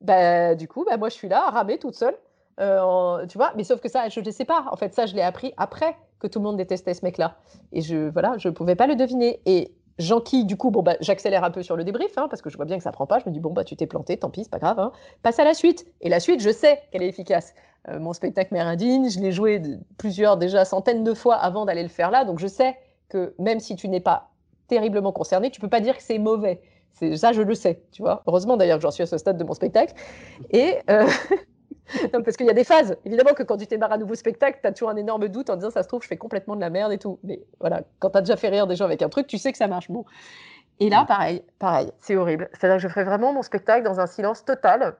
bah du coup, bah moi je suis là à ramer toute seule. euh, en- tu vois, mais sauf que ça, je ne sais pas. En fait, ça, je l'ai appris après que tout le monde détestait ce mec-là. Et je, voilà, je pouvais pas le deviner. Et j'enquille, du coup, bon, bah, j'accélère un peu sur le débrief, hein, parce que je vois bien que ça prend pas. Je me dis, bon, bah, tu t'es planté, tant pis, c'est pas grave. hein. Passe à la suite. Et la suite, je sais qu'elle est efficace. Euh, mon spectacle Mère Indigne, je l'ai joué plusieurs, déjà centaines de fois avant d'aller le faire là. Donc je sais que même si tu n'es pas terriblement concerné, tu peux pas dire que c'est mauvais. C'est ça, je le sais, tu vois. Heureusement d'ailleurs que j'en suis à ce stade de mon spectacle. Et euh, non, parce qu'il y a des phases. Évidemment que quand tu démarres un nouveau spectacle, tu as toujours un énorme doute en disant ça se trouve, je fais complètement de la merde et tout. Mais voilà, quand tu as déjà fait rire des gens avec un truc, tu sais que ça marche. Bon. Et là, pareil, pareil, c'est horrible. C'est-à-dire que je ferai vraiment mon spectacle dans un silence total.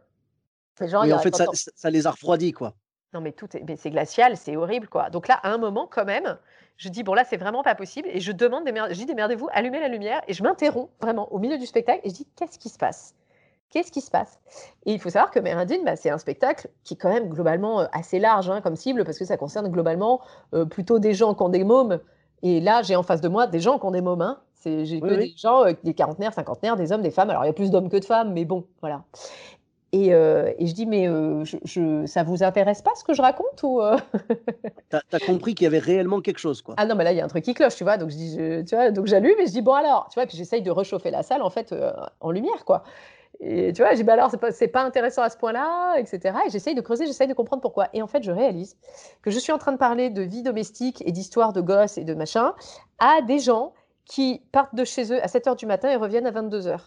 Les gens, Oui, en a- fait, ça- ça les a refroidis, quoi. non, mais tout est, mais c'est glacial, c'est horrible, quoi. Donc là, à un moment, quand même, je dis, bon, là, c'est vraiment pas possible. Et je demande, je dis, démerdez-vous, allumez la lumière. Et je m'interromps vraiment au milieu du spectacle et je dis, qu'est-ce qui se passe? Qu'est-ce qui se passe? Et il faut savoir que Mère Indigne, bah, c'est un spectacle qui est quand même globalement euh, assez large hein, comme cible, parce que ça concerne globalement euh, plutôt des gens qui ont des mômes. Et là, j'ai en face de moi des gens qui ont des mômes. Hein. C'est- J'ai Oui, que oui. des gens, euh, des quarantenaires, cinquantenaires, des hommes, des femmes. Alors, il y a plus d'hommes que de femmes, mais bon, voilà. Et, euh, et je dis, mais euh, je, je- ça vous intéresse pas ce que je raconte ou euh? T'as as compris qu'il y avait réellement quelque chose, quoi. Ah non, mais là, il y a un truc qui cloche, tu vois. Donc, je dis, je- tu vois, donc j'allume et je dis, bon alors, tu vois, puis j'essaye de réchauffer la salle, en fait, euh, en lumière, quoi. Et tu vois, je dis, bah alors, c'est pas, c'est pas intéressant à ce point-là, etc. Et j'essaye de creuser, j'essaye de comprendre pourquoi. Et en fait, je réalise que je suis en train de parler de vie domestique et d'histoire de gosses et de machin à des gens qui partent de chez eux à 7 h du matin et reviennent à 22 h.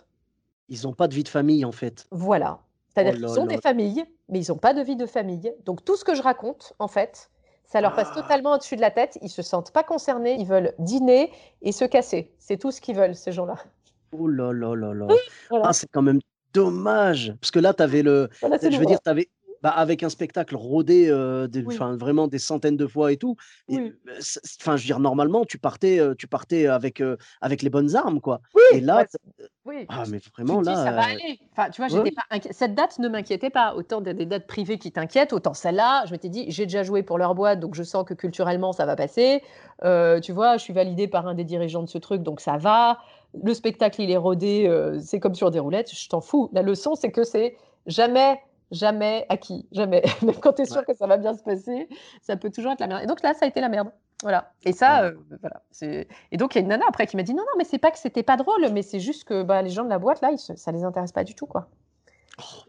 Ils n'ont pas de vie de famille, en fait. Voilà. C'est-à-dire Oh qu'ils ont là. des familles, mais ils n'ont pas de vie de famille. Donc tout ce que je raconte, en fait, ça leur passe Ah. totalement au-dessus de la tête. Ils se sentent pas concernés. Ils veulent dîner et se casser. C'est tout ce qu'ils veulent, ces gens-là. Oh là là là là. Voilà. Ah, c'est quand même dommage. Parce que là, tu avais le. Voilà, Je veux dire, tu avais. Bah, avec un spectacle rodé euh, des- Oui. enfin, vraiment des centaines de fois et tout. Oui. euh, Enfin, je veux dire, normalement, tu partais, euh, tu partais avec, euh, avec les bonnes armes, quoi. Oui, Et là, ouais, ah, mais Tu vraiment, dis, là. ça va aller. Enfin, tu vois, ouais. pas cette date ne m'inquiétait pas. Autant des, dates privées qui t'inquiètent, autant celle-là, je m'étais dit, j'ai déjà joué pour leur boîte, donc je sens que culturellement, ça va passer. Euh, tu vois, je suis validée par un des dirigeants de ce truc, donc ça va. Le spectacle, il est rodé, c'est comme sur des roulettes, je t'en fous. La leçon, c'est que c'est jamais, jamais acquis. Jamais. Même quand tu es sûr Ouais. que ça va bien se passer, ça peut toujours être la merde. Et donc là, ça a été la merde. Voilà. Et ça, Ouais. euh, voilà. Et donc, il y a une nana après qui m'a dit non, non, mais c'est pas que c'était pas drôle, mais c'est juste que bah, les gens de la boîte, là, ils se- ça les intéresse pas du tout, quoi. Oh.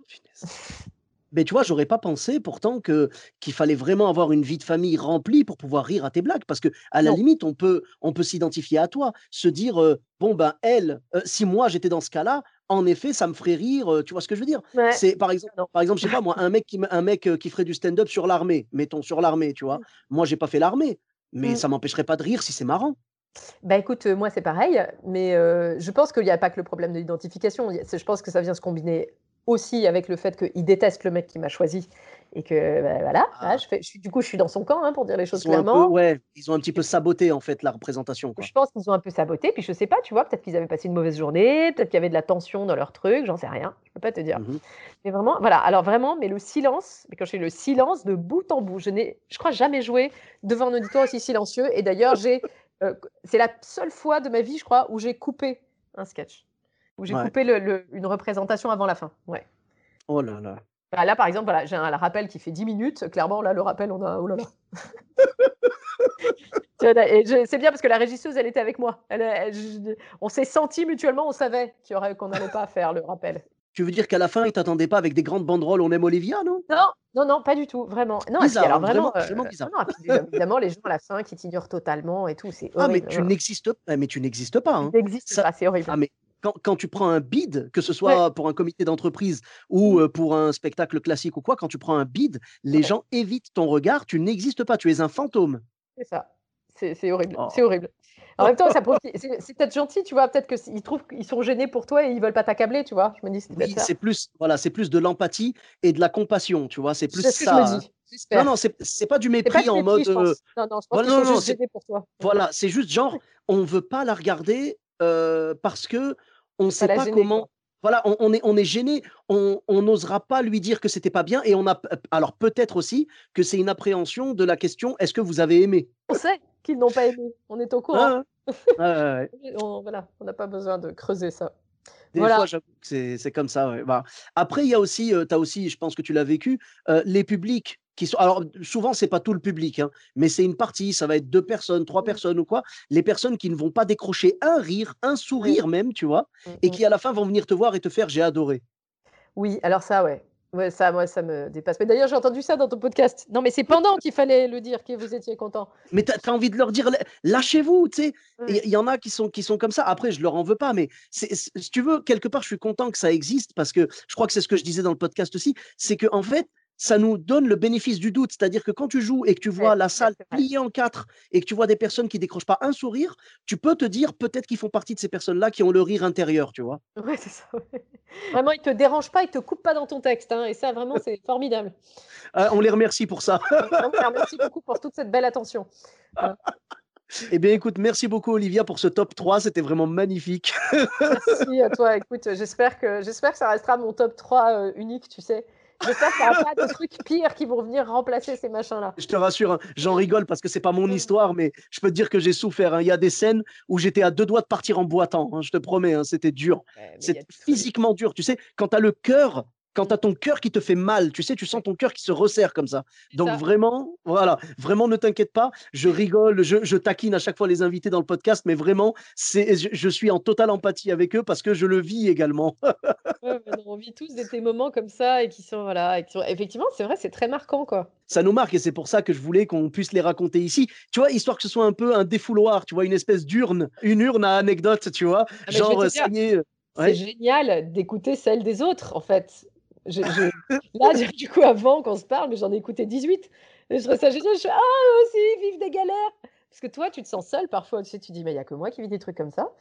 Mais tu vois, j'aurais pas pensé pourtant que qu'il fallait vraiment avoir une vie de famille remplie pour pouvoir rire à tes blagues, parce que à la Non. limite, on peut on peut s'identifier à toi, se dire euh, bon ben elle, euh, si moi j'étais dans ce cas-là, en effet, ça me ferait rire. euh, tu vois ce que je veux dire? Ouais. C'est par exemple, par exemple, je sais pas moi, un mec qui un mec euh, qui ferait du stand-up sur l'armée, mettons sur l'armée, tu vois. Moi, j'ai pas fait l'armée, mais Mm. ça m'empêcherait pas de rire si c'est marrant. Bah écoute, euh, moi c'est pareil, mais euh, je pense qu'il n'y a pas que le problème de l'identification. Je pense que ça vient se combiner aussi avec le fait qu'il déteste le mec qui m'a choisi et que bah, voilà, Ah. là, je fais, je suis, du coup je suis dans son camp hein, pour dire les Ils choses peu, clairement. ouais, ils ont un petit peu saboté en fait la représentation, quoi. Je pense qu'ils ont un peu saboté, puis je sais pas, tu vois, peut-être qu'ils avaient passé une mauvaise journée, peut-être qu'il y avait de la tension dans leur truc, j'en sais rien, je peux pas te dire. Mhm. Mais vraiment, voilà, alors vraiment, mais le silence, mais quand je dis le silence de bout en bout, je n'ai, je crois, jamais joué devant un auditoire aussi silencieux, et d'ailleurs, j'ai, euh, c'est la seule fois de ma vie, je crois, où j'ai coupé un sketch, où j'ai Ouais. coupé le- le- une représentation avant la fin, ouais. Oh là là. Bah, là, par exemple, voilà, j'ai un rappel qui fait 10 minutes. Clairement, là, le rappel, on a. Oh là là. Tu Et c'est bien parce que la régisseuse, elle était avec moi. Elle- elle- je- on s'est senti mutuellement, on savait qu'il y aurait- qu'on n'allait pas faire le rappel. Tu veux dire qu'à la fin, ils t'attendaient pas avec des grandes banderoles On aime Olivia, non? Non, non, non, pas du tout, vraiment. Non, puis, Bizarre, alors hein, vraiment, euh, bizarre. non, puis, évidemment, les gens à la fin qui t'ignorent totalement et tout, c'est Ah, mais horrible. tu non, n'existes pas, mais tu n'existes pas. hein. Ça- pas, c'est horrible. Ah, mais quand, quand tu prends un bid, que ce soit pour un comité d'entreprise ou euh, pour un spectacle classique ou quoi, quand tu prends un bid, les Ouais. gens évitent ton regard, tu n'existes pas, tu es un fantôme. C'est ça. C'est horrible. Oh. C'est horrible. En même temps, ça c'est peut-être gentil, tu vois. Peut-être qu'ils trouvent qu'ils sont gênés pour toi et ils veulent pas t'accabler, tu vois. Je me dis, c'est Oui, c'est plus, voilà, c'est plus de l'empathie et de la compassion, tu vois, c'est plus C'est ce que ça. je me dis. J'espère. Non, non, c'est pas du pas mépris en mépris, mode. je euh, pense. Non, non, je pense voilà, qu'ils sont non, juste pour toi. Voilà, c'est juste genre, on veut pas la regarder euh, parce que on sait la pas gêner, comment. quoi. Voilà, on, on est, on est gêné, on n'osera pas lui dire que c'était pas bien et on a alors peut-être aussi que c'est une appréhension de la question est-ce que vous avez aimé? On sait qu'ils n'ont pas aimé. On est au courant. Ouais, on, voilà, on n'a pas besoin de creuser ça. Des Voilà. fois, j'avoue que c'est comme ça. ouais. Bah, après, il y a aussi, tu as aussi, je pense que tu l'as vécu, euh, les publics qui sont. Alors, souvent, c'est pas tout le public, hein, mais c'est une partie. Ça va être deux personnes, trois Mm. personnes ou quoi. Les personnes qui ne vont pas décrocher un rire, un sourire même, tu vois, Mm, et qui à la fin vont venir te voir et te faire j'ai adoré. Oui, alors ça, ouais. Ouais, ça, moi, ça me dépasse. Mais d'ailleurs, j'ai entendu ça dans ton podcast. Non, mais c'est pendant qu'il fallait le dire que vous étiez content. Mais tu as, envie de leur dire, lâchez-vous, tu sais. Il y, y en a qui sont, qui sont comme ça. Après, je leur en veux pas, mais si tu veux, quelque part, je suis content que ça existe parce que je crois que c'est ce que je disais dans le podcast aussi, c'est que en fait, ça nous donne le bénéfice du doute. C'est-à-dire que quand tu joues et que tu vois Ouais, la salle pliée en quatre et que tu vois des personnes qui décrochent pas un sourire, tu peux te dire peut-être qu'ils font partie de ces personnes-là qui ont le rire intérieur, tu vois. Ouais, c'est ça. ouais. Vraiment, il te dérange pas, il te coupe pas dans ton texte. hein, et ça, vraiment, c'est formidable. Ah, on les remercie pour ça. Donc, alors, merci beaucoup pour toute cette belle attention. eh bien, écoute, merci beaucoup, Olivia, pour ce top 3. C'était vraiment magnifique. Merci à toi. Écoute, j'espère que, j'espère que ça restera mon top 3 euh, unique, tu sais. J'espère qu'il n'y aura pas de trucs pires qui vont venir remplacer ces machins-là. Je te rassure, hein, j'en rigole parce que c'est pas mon histoire, mais je peux te dire que j'ai souffert. hein. Il y a des scènes où j'étais à deux doigts de partir en boitant. hein, je te promets, c'était dur. Ouais, trucs- physiquement dur. Tu sais, quand tu as le cœur, quand tu as ton cœur qui te fait mal, tu sais, tu sens ton cœur qui se resserre comme ça. Donc ça. vraiment, voilà, vraiment ne t'inquiète pas. Je rigole, je, je taquine à chaque fois les invités dans le podcast, mais vraiment, c'est, je, je suis en totale empathie avec eux parce que je le vis également. Ouais, mais non, on vit tous des, des moments comme ça et qui sont, voilà, et qui sont- effectivement, c'est vrai, c'est très marquant, quoi. ça nous marque et c'est pour ça que je voulais qu'on puisse les raconter ici. Tu vois, histoire que ce soit un peu un défouloir, tu vois, une espèce d'urne, une urne à anecdotes, tu vois. Ah, Genre, euh, euh, C'est Ouais. génial d'écouter celle des autres, en fait. Je- je- Là, du- coup, avant qu'on se parle, j'en ai écouté 18. Et je trouve ça génial. Je fais, ah, aussi, vivent des galères. Parce que toi, tu te sens seul parfois. Tu sais, tu dis, mais il n'y a que moi qui vis des trucs comme ça.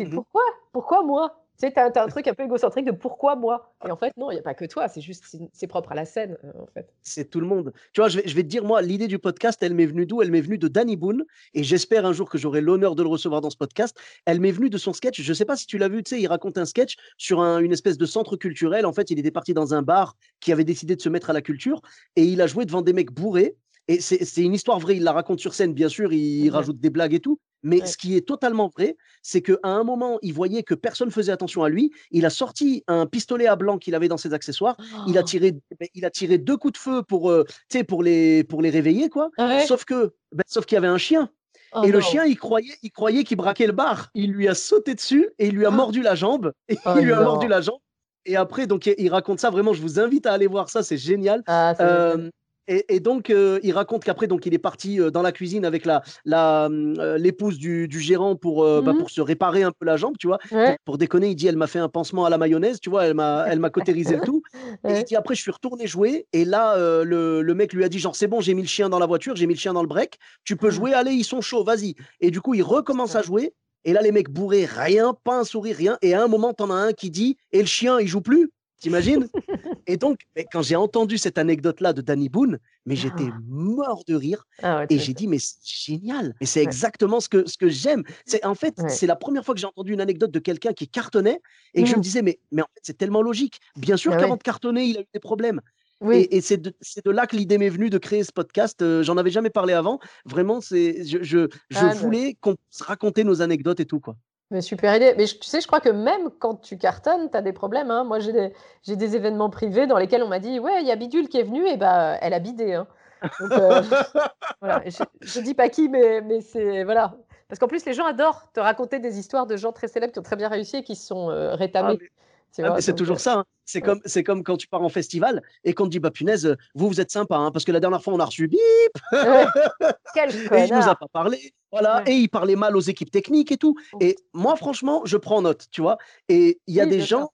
Mhm. Pourquoi? Pourquoi moi? Tu sais, tu as, un truc un peu égocentrique de pourquoi moi? Et en fait, non, il n'y a pas que toi. C'est juste, c'est- propre à la scène, euh, en fait. C'est tout le monde. Tu vois, je vais, je vais te dire, moi, l'idée du podcast, elle m'est venue d'où? Elle m'est venue de Danny Boone, et j'espère un jour que j'aurai l'honneur de le recevoir dans ce podcast. Elle m'est venue de son sketch. Je ne sais pas si tu l'as vu, tu sais, il raconte un sketch sur un- une espèce de centre culturel. En fait, il était parti dans un bar qui avait décidé de se mettre à la culture, et il a joué devant des mecs bourrés. Et c'est une histoire vraie, il la raconte sur scène, bien sûr, il Mhm. rajoute des blagues et tout. Mais Ouais. ce qui est totalement vrai, c'est qu'à un moment, il voyait que personne faisait attention à lui. Il a sorti un pistolet à blanc qu'il avait dans ses accessoires. Il a Oh. tiré, il a tiré deux coups de feu pour, euh, pour les, pour les réveiller, quoi. Ah ouais? Sauf que, ben, sauf qu'il y avait un chien. Oh et le chien, il croyait, il croyait qu'il braquait le bar. Il lui a sauté dessus et il lui a Ah. mordu la jambe. Et Oh il lui a mordu la jambe. Et après, donc, il raconte ça. Vraiment, je vous invite à aller voir ça. C'est génial. Ah, et, et donc, euh, il raconte qu'après, donc, il est parti euh, dans la cuisine avec la, la, euh, l'épouse du, du gérant pour, bah, Mhm. pour se réparer un peu la jambe, tu vois. Ouais. Pour, pour déconner, il dit, elle m'a fait un pansement à la mayonnaise, tu vois, elle m'a, elle m'a cautérisé le tout. Et Ouais. il dit, après, je suis retourné jouer. Et là, le, le mec lui a dit, genre, c'est bon, j'ai mis le chien dans la voiture, j'ai mis le chien dans le break, tu peux Ah. jouer, allez, ils sont chauds, vas-y. Et du coup, il recommence à jouer. Et là, les mecs bourrés, rien, pas un sourire, rien. Et à un moment, t'en as un qui dit, et le chien, il joue plus T'imagines? Et donc, mais quand j'ai entendu cette anecdote-là de Danny Boone, mais j'étais mort de rire. Ah ouais, Et j'ai dit, mais c'est génial. Mais c'est Ouais. exactement ce que, ce que j'aime. C'est, en fait, Ouais. c'est la première fois que j'ai entendu une anecdote de quelqu'un qui cartonnait et que je me disais, mais, mais en fait, c'est tellement logique. Bien sûr Ah qu'avant de cartonner, il a eu des problèmes. Oui. Et, et c'est, de, là que l'idée m'est venue de créer ce podcast. Euh, j'en avais jamais parlé avant. Vraiment, c'est, je, je, je Ah, mais- voulais qu'on puisse raconter nos anecdotes et tout. Quoi. Mais super idée. Mais je- tu sais, je crois que même quand tu cartonnes, tu as des problèmes. hein. Moi, j'ai des, j'ai des événements privés dans lesquels on m'a dit Ouais, il y a Bidule qui est venue, et bah, elle a bidé. hein. Donc, euh, voilà. Je, je dis pas qui, mais, mais c'est. Voilà. Parce qu'en plus, les gens adorent te raconter des histoires de gens très célèbres qui ont très bien réussi et qui se sont euh, Ah, mais- ah, c'est toujours euh, ça. hein. C'est, ouais. comme, c'est comme quand tu pars en festival et qu'on te dit, bah punaise, vous, vous êtes sympa. hein, parce que la dernière fois, on a reçu bip ouais. Quel et il nous a pas parlé. Voilà. Ouais. Et il parlait mal aux équipes techniques et tout. Et moi, franchement, je prends note, tu vois. Et il y a Oui, des gens,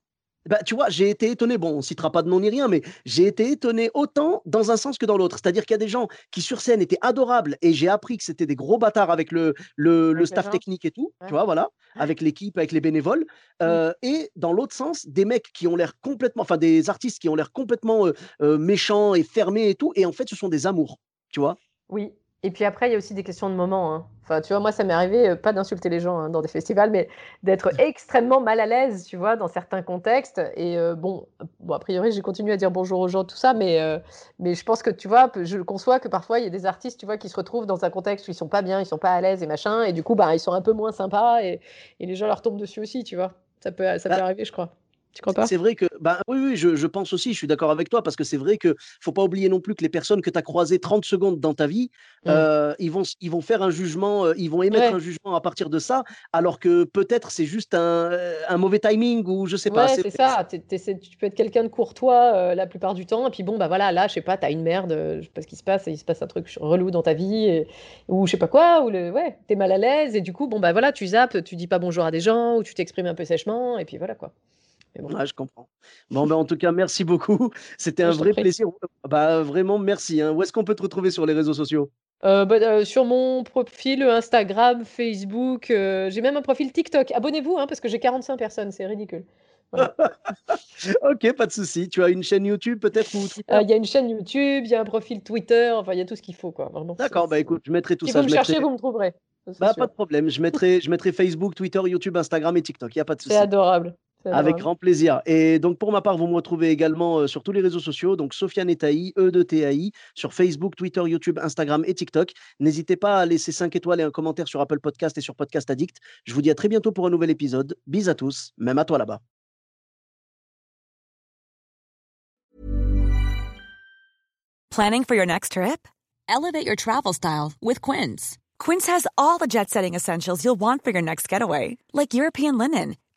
bah, tu vois, j'ai été étonné. Bon, on citera pas de nom ni rien, mais j'ai été étonné autant dans un sens que dans l'autre. C'est-à-dire qu'il y a des gens qui, sur scène, étaient adorables et j'ai appris que c'était des gros bâtards avec le, le, le staff technique et tout, Ouais. tu vois, voilà, avec l'équipe, avec les bénévoles. Euh, Et dans l'autre sens, des mecs qui ont l'air complètement, enfin, des artistes qui ont l'air complètement euh, euh, méchants et fermés et tout. Et en fait, ce sont des amours, tu vois? Oui. Et puis après, il y a aussi des questions de moment. Hein. Enfin, tu vois, moi, ça m'est arrivé, euh, pas d'insulter les gens hein, dans des festivals, mais d'être extrêmement mal à l'aise, tu vois, dans certains contextes. Et euh, bon, bon, a priori, j'ai continué à dire bonjour aux gens, tout ça, mais, euh, mais je pense que, tu vois, je conçois que parfois, il y a des artistes, tu vois, qui se retrouvent dans un contexte où ils sont pas bien, ils sont pas à l'aise et machin, et du coup, bah, ils sont un peu moins sympas, et, et les gens leur tombent dessus aussi, tu vois. Ça peut, ça peut bah arriver, je crois. Tu crois pas C'est vrai que, bah, oui, oui, je, je pense aussi, je suis d'accord avec toi, parce que c'est vrai que faut pas oublier non plus que les personnes que tu as croisées 30 secondes dans ta vie, mmh. euh, ils, vont, ils vont faire un jugement, euh, ils vont émettre un jugement à partir de ça, alors que peut-être c'est juste un, un, mauvais timing ou je sais pas. C'est ça. tu peux être quelqu'un de courtois euh, la plupart du temps, et puis bon, bah voilà, là, je sais pas, tu as une merde, je sais pas ce qui se passe, il se passe un truc relou dans ta vie, ou je sais pas quoi, ou le, ouais, tu es mal à l'aise, et du coup, bon, bah voilà, tu zappes, tu dis pas bonjour à des gens, ou tu t'exprimes un peu sèchement, et puis voilà quoi. Bon. je comprends. Bon, ben, en tout cas, merci beaucoup. C'était un vrai plaisir. Bah, vraiment, merci. Hein. Où est-ce qu'on peut te retrouver sur les réseaux sociaux? Euh, bah, euh, sur mon profil Instagram, Facebook, euh, j'ai même un profil TikTok. Abonnez-vous hein, parce que j'ai 45 personnes, c'est ridicule. ok, pas de souci. Tu as une chaîne YouTube peut-être Il y a une chaîne YouTube, il y a un profil Twitter, enfin il y a tout ce qu'il faut quoi. D'accord, bah écoute, je mettrai tout si ça. Si vous me cherchez, vous me trouverez. Bah, pas de problème. Je mettrai, je mettrai Facebook, Twitter, YouTube, Instagram et TikTok. Il n'y a pas de souci. C'est adorable. Avec grand plaisir. Et donc, pour ma part, vous me retrouvez également euh, sur tous les réseaux sociaux. Donc, Sofiane Etaï, E de TAI, sur Facebook, Twitter, YouTube, Instagram et TikTok. N'hésitez pas à laisser 5 étoiles et un commentaire sur Apple Podcast et sur Podcast Addict. Je vous dis à très bientôt pour un nouvel épisode. Bis à tous, même à toi là-bas. Planning for your next trip? Elevate your travel style with Quince. Quince has all the jet setting essentials you'll want for your next getaway, like European linen